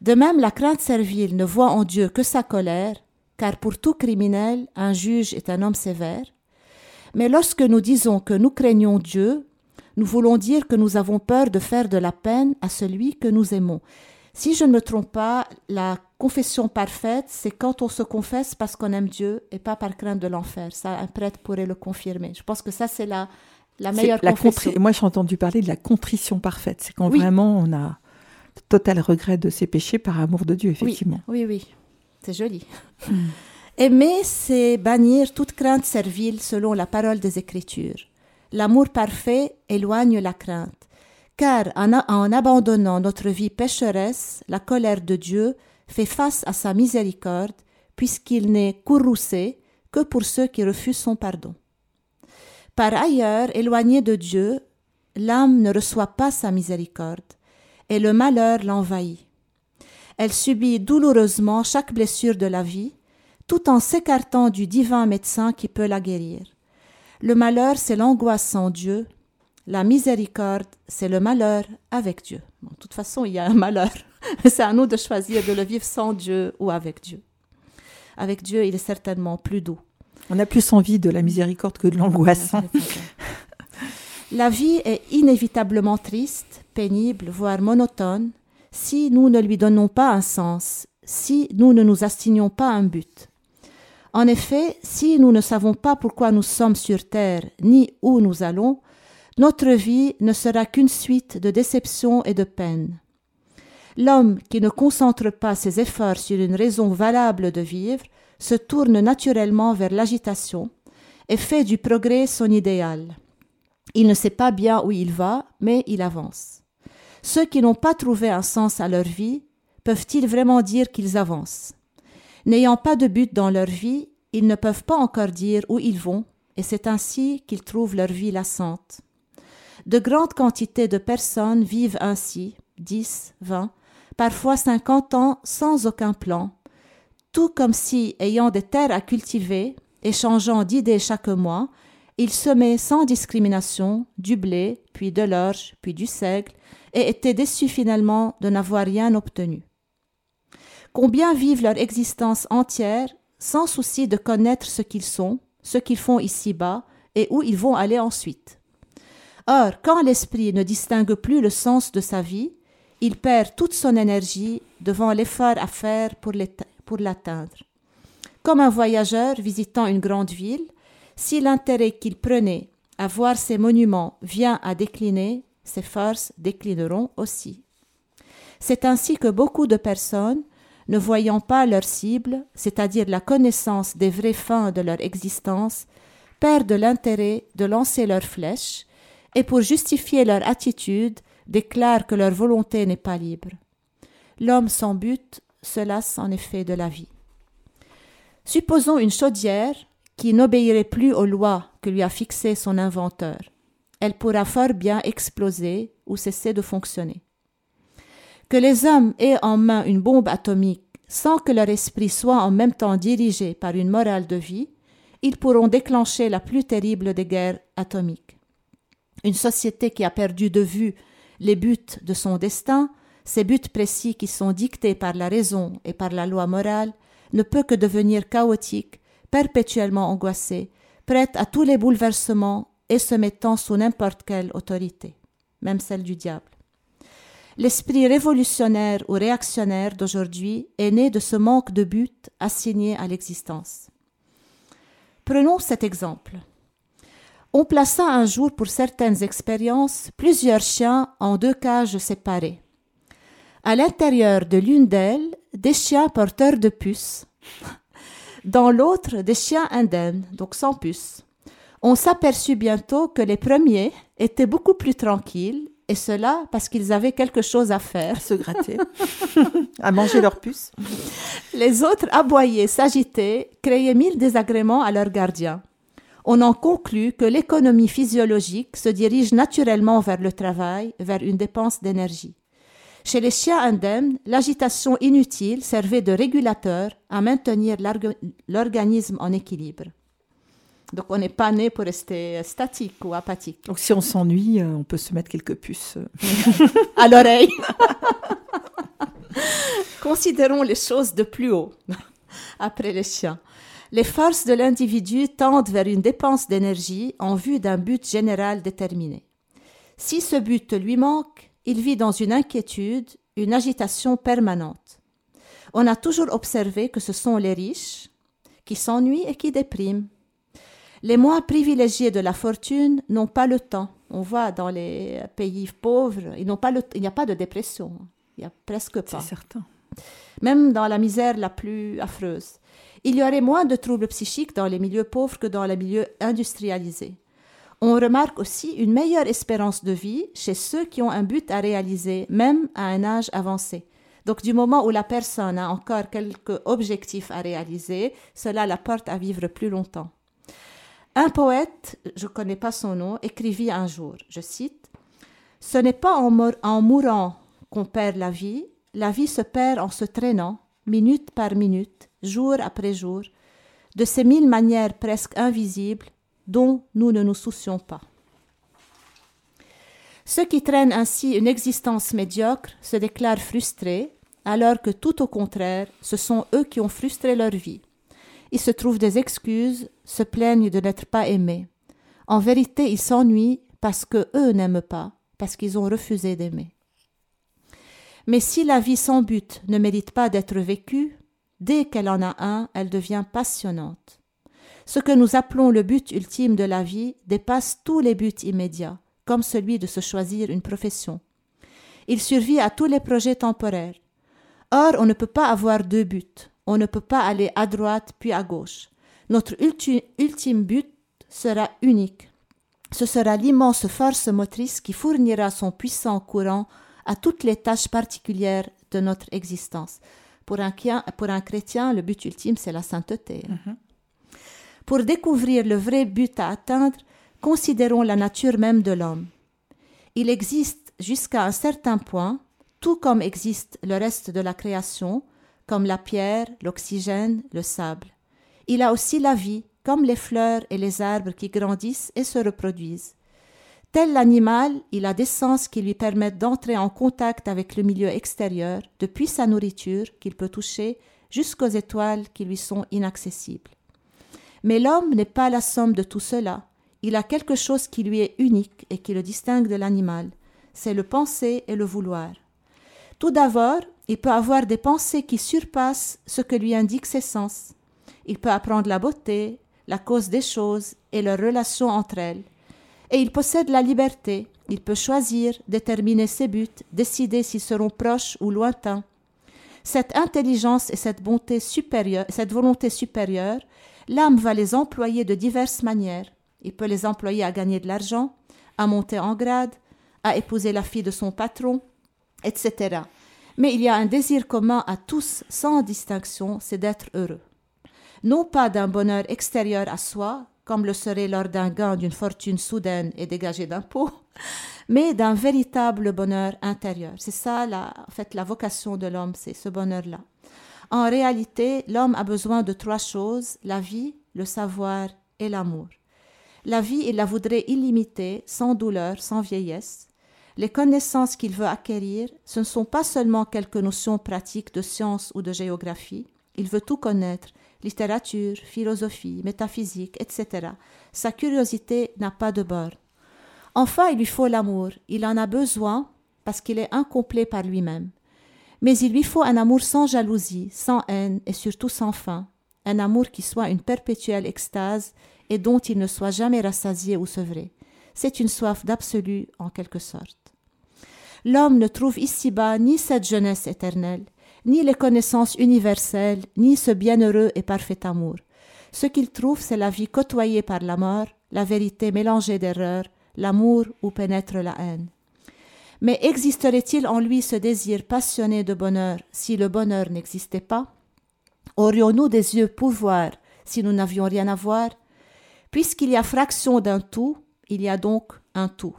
De même, la crainte servile ne voit en Dieu que sa colère, car pour tout criminel, un juge est un homme sévère. Mais lorsque nous disons que nous craignons Dieu, nous voulons dire que nous avons peur de faire de la peine à celui que nous aimons. Si je ne me trompe pas, la confession parfaite, c'est quand on se confesse parce qu'on aime Dieu et pas par crainte de l'enfer. Ça, un prêtre pourrait le confirmer. Je pense que ça, c'est la, la meilleure confession. Moi, j'ai entendu parler de la contrition parfaite. C'est quand Oui. vraiment on a total regret de ses péchés par amour de Dieu, effectivement. Oui, oui, c'est joli. Aimer, c'est bannir toute crainte servile selon la parole des Écritures. L'amour parfait éloigne la crainte, car en, a- en abandonnant notre vie pécheresse, la colère de Dieu fait face à sa miséricorde, puisqu'il n'est courroucé que pour ceux qui refusent son pardon. Par ailleurs, éloigné de Dieu, l'âme ne reçoit pas sa miséricorde, et le malheur l'envahit. Elle subit douloureusement chaque blessure de la vie, tout en s'écartant du divin médecin qui peut la guérir. Le malheur, c'est l'angoisse sans Dieu. La miséricorde, c'est le malheur avec Dieu. Bon, de toute façon, il y a un malheur. c'est à nous de choisir de le vivre sans Dieu ou avec Dieu. Avec Dieu, il est certainement plus doux. On a plus envie de la miséricorde que de l'angoisse. hein. La vie est inévitablement triste, pénible, voire monotone, si nous ne lui donnons pas un sens, si nous ne nous assignons pas un but. En effet, si nous ne savons pas pourquoi nous sommes sur Terre ni où nous allons, notre vie ne sera qu'une suite de déceptions et de peines. L'homme qui ne concentre pas ses efforts sur une raison valable de vivre se tourne naturellement vers l'agitation et fait du progrès son idéal. Il ne sait pas bien où il va, mais il avance. Ceux qui n'ont pas trouvé un sens à leur vie, peuvent-ils vraiment dire qu'ils avancent? N'ayant pas de but dans leur vie, ils ne peuvent pas encore dire où ils vont, et c'est ainsi qu'ils trouvent leur vie lassante. De grandes quantités de personnes vivent ainsi, 10, 20, parfois 50 ans sans aucun plan, tout comme si, ayant des terres à cultiver, échangeant d'idées chaque mois, ils semaient sans discrimination du blé, puis de l'orge, puis du seigle, et étaient déçus finalement de n'avoir rien obtenu. Combien vivent leur existence entière sans souci de connaître ce qu'ils sont, ce qu'ils font ici-bas et où ils vont aller ensuite? Or, quand l'esprit ne distingue plus le sens de sa vie, il perd toute son énergie devant l'effort à faire pour l'atteindre. Comme un voyageur visitant une grande ville, si l'intérêt qu'il prenait à voir ses monuments vient à décliner, ses forces déclineront aussi. C'est ainsi que beaucoup de personnes, ne voyant pas leur cible, c'est-à-dire la connaissance des vraies fins de leur existence, perdent l'intérêt de lancer leurs flèches et pour justifier leur attitude déclarent que leur volonté n'est pas libre. L'homme sans but se lasse en effet de la vie. Supposons une chaudière qui n'obéirait plus aux lois que lui a fixées son inventeur. Elle pourra fort bien exploser ou cesser de fonctionner. Que les hommes aient en main une bombe atomique sans que leur esprit soit en même temps dirigé par une morale de vie, ils pourront déclencher la plus terrible des guerres atomiques. Une société qui a perdu de vue les buts de son destin, ces buts précis qui sont dictés par la raison et par la loi morale, ne peut que devenir chaotique, perpétuellement angoissée, prête à tous les bouleversements et se mettant sous n'importe quelle autorité, même celle du diable. L'esprit révolutionnaire ou réactionnaire d'aujourd'hui est né de ce manque de but assigné à l'existence. Prenons cet exemple. On plaça un jour pour certaines expériences plusieurs chiens en deux cages séparées. À l'intérieur de l'une d'elles, des chiens porteurs de puces, dans l'autre, des chiens indemnes, donc sans puces. On s'aperçut bientôt que les premiers étaient beaucoup plus tranquilles, et cela parce qu'ils avaient quelque chose à faire. À se gratter, à manger leurs puces. Les autres aboyaient, s'agitaient, créaient mille désagréments à leurs gardiens. On en conclut que l'économie physiologique se dirige naturellement vers le travail, vers une dépense d'énergie. Chez les chiens indemnes, l'agitation inutile servait de régulateur à maintenir l'organisme en équilibre. Donc on n'est pas né pour rester statique ou apathique. Donc si on s'ennuie, euh, on peut se mettre quelques puces à l'oreille. Considérons les choses de plus haut, après les chiens. Les forces de l'individu tendent vers une dépense d'énergie en vue d'un but général déterminé. Si ce but lui manque, il vit dans une inquiétude, une agitation permanente. On a toujours observé que ce sont les riches qui s'ennuient et qui dépriment. Les moins privilégiés de la fortune n'ont pas le temps. On voit dans les pays pauvres, ils n'ont pas le, il n'y a pas de dépression. Il n'y a presque pas. C'est certain. Même dans la misère la plus affreuse. Il y aurait moins de troubles psychiques dans les milieux pauvres que dans les milieux industrialisés. On remarque aussi une meilleure espérance de vie chez ceux qui ont un but à réaliser, même à un âge avancé. Donc du moment où la personne a encore quelques objectifs à réaliser, cela la porte à vivre plus longtemps. Un poète, je ne connais pas son nom, écrivit un jour, je cite, Ce n'est pas en, en mourant qu'on perd la vie, la vie se perd en se traînant, minute par minute, jour après jour, de ces mille manières presque invisibles dont nous ne nous soucions pas. Ceux qui traînent ainsi une existence médiocre se déclarent frustrés, alors que tout au contraire, ce sont eux qui ont frustré leur vie. Ils se trouvent des excuses, se plaignent de n'être pas aimés. En vérité, ils s'ennuient parce que eux n'aiment pas, parce qu'ils ont refusé d'aimer. Mais si la vie sans but ne mérite pas d'être vécue, dès qu'elle en a un, elle devient passionnante. Ce que nous appelons le but ultime de la vie dépasse tous les buts immédiats, comme celui de se choisir une profession. Il survit à tous les projets temporaires. Or, on ne peut pas avoir deux buts. On ne peut pas aller à droite puis à gauche. Notre ultime but sera unique. Ce sera l'immense force motrice qui fournira son puissant courant à toutes les tâches particulières de notre existence. Pour un, chrétien, le but ultime, c'est la sainteté. Mm-hmm. Pour découvrir le vrai but à atteindre, considérons la nature même de l'homme. Il existe jusqu'à un certain point, tout comme existe le reste de la création, comme la pierre, l'oxygène, le sable. Il a aussi la vie, comme les fleurs et les arbres qui grandissent et se reproduisent. Tel l'animal, il a des sens qui lui permettent d'entrer en contact avec le milieu extérieur depuis sa nourriture qu'il peut toucher jusqu'aux étoiles qui lui sont inaccessibles. Mais l'homme n'est pas la somme de tout cela. Il a quelque chose qui lui est unique et qui le distingue de l'animal. C'est le penser et le vouloir. Tout d'abord, il peut avoir des pensées qui surpassent ce que lui indiquent ses sens. Il peut apprendre la beauté, la cause des choses et leurs relations entre elles. Et il possède la liberté. Il peut choisir, déterminer ses buts, décider s'ils seront proches ou lointains. Cette intelligence et cette bonté supérieure, cette volonté supérieure, l'âme va les employer de diverses manières. Il peut les employer à gagner de l'argent, à monter en grade, à épouser la fille de son patron, etc. Mais il y a un désir commun à tous sans distinction, c'est d'être heureux. Non pas d'un bonheur extérieur à soi, comme le serait lors d'un gain d'une fortune soudaine et dégagée d'impôts, mais d'un véritable bonheur intérieur. C'est ça, la, en fait, la vocation de l'homme, c'est ce bonheur-là. En réalité, l'homme a besoin de trois choses, la vie, le savoir et l'amour. La vie, il la voudrait illimitée, sans douleur, sans vieillesse. Les connaissances qu'il veut acquérir, ce ne sont pas seulement quelques notions pratiques de science ou de géographie. Il veut tout connaître, littérature, philosophie, métaphysique, etc. Sa curiosité n'a pas de bord. Enfin, il lui faut l'amour. Il en a besoin parce qu'il est incomplet par lui-même. Mais il lui faut un amour sans jalousie, sans haine et surtout sans fin. Un amour qui soit une perpétuelle extase et dont il ne soit jamais rassasié ou sevré. C'est une soif d'absolu en quelque sorte. L'homme ne trouve ici-bas ni cette jeunesse éternelle, ni les connaissances universelles, ni ce bienheureux et parfait amour. Ce qu'il trouve, c'est la vie côtoyée par la mort, la vérité mélangée d'erreurs, l'amour où pénètre la haine. Mais existerait-il en lui ce désir passionné de bonheur si le bonheur n'existait pas? Aurions-nous des yeux pour voir si nous n'avions rien à voir? Puisqu'il y a fraction d'un tout, il y a donc un tout.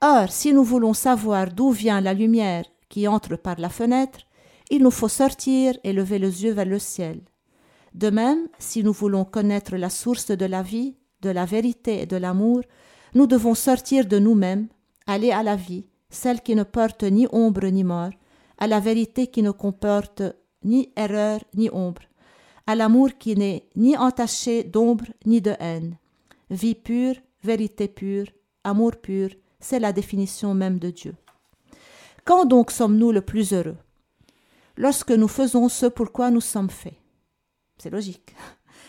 Or, si nous voulons savoir d'où vient la lumière qui entre par la fenêtre, il nous faut sortir et lever les yeux vers le ciel. De même, si nous voulons connaître la source de la vie, de la vérité et de l'amour, nous devons sortir de nous-mêmes, aller à la vie, celle qui ne porte ni ombre ni mort, à la vérité qui ne comporte ni erreur ni ombre, à l'amour qui n'est ni entaché d'ombre ni de haine. Vie pure, vérité pure, amour pur, c'est la définition même de Dieu. Quand donc sommes-nous le plus heureux? Lorsque nous faisons ce pour quoi nous sommes faits. C'est logique.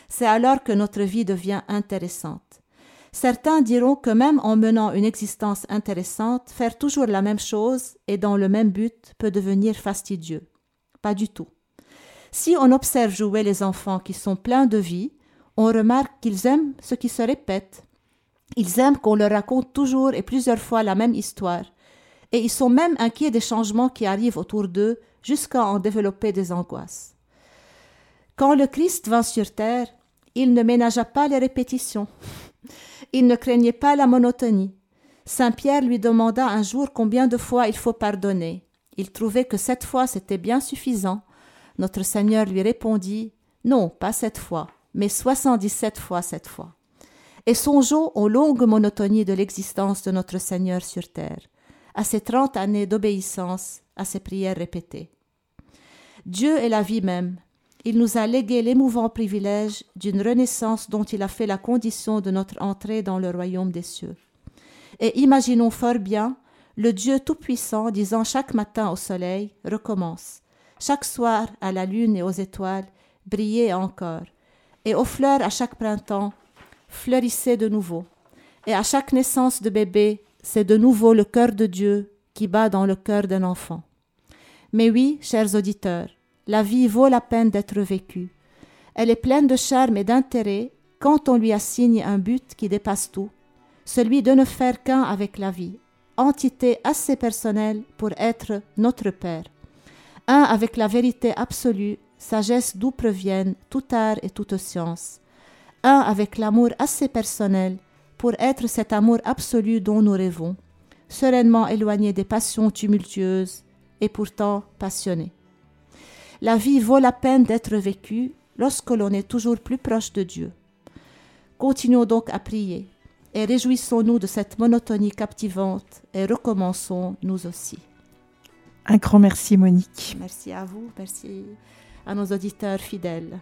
C'est alors que notre vie devient intéressante. Certains diront que même en menant une existence intéressante, faire toujours la même chose et dans le même but peut devenir fastidieux. Pas du tout. Si on observe jouer les enfants qui sont pleins de vie, on remarque qu'ils aiment ce qui se répète. Ils aiment qu'on leur raconte toujours et plusieurs fois la même histoire. Et ils sont même inquiets des changements qui arrivent autour d'eux jusqu'à en développer des angoisses. Quand le Christ vint sur terre, il ne ménagea pas les répétitions. Il ne craignait pas la monotonie. Saint Pierre lui demanda un jour combien de fois il faut pardonner. Il trouvait que sept fois c'était bien suffisant, notre Seigneur lui répondit Non, pas cette fois, mais soixante-dix-sept fois cette fois. Et songeons aux longues monotonies de l'existence de notre Seigneur sur terre, à ses trente années d'obéissance, à ses prières répétées. Dieu est la vie même. Il nous a légué l'émouvant privilège d'une renaissance dont il a fait la condition de notre entrée dans le royaume des cieux. Et imaginons fort bien le Dieu Tout-Puissant disant chaque matin au soleil Recommence, chaque soir à la lune et aux étoiles, brillez encore, et aux fleurs à chaque printemps, fleurissez de nouveau, et à chaque naissance de bébé, c'est de nouveau le cœur de Dieu qui bat dans le cœur d'un enfant. Mais oui, chers auditeurs, la vie vaut la peine d'être vécue. Elle est pleine de charme et d'intérêt quand on lui assigne un but qui dépasse tout, celui de ne faire qu'un avec la vie, entité assez personnelle pour être notre Père un avec la vérité absolue, sagesse d'où proviennent tout art et toute science, un avec l'amour assez personnel pour être cet amour absolu dont nous rêvons, sereinement éloigné des passions tumultueuses et pourtant passionné. La vie vaut la peine d'être vécue lorsque l'on est toujours plus proche de Dieu. Continuons donc à prier et réjouissons-nous de cette monotonie captivante et recommençons nous aussi. Un grand merci Monique. Merci à vous, merci à nos auditeurs fidèles.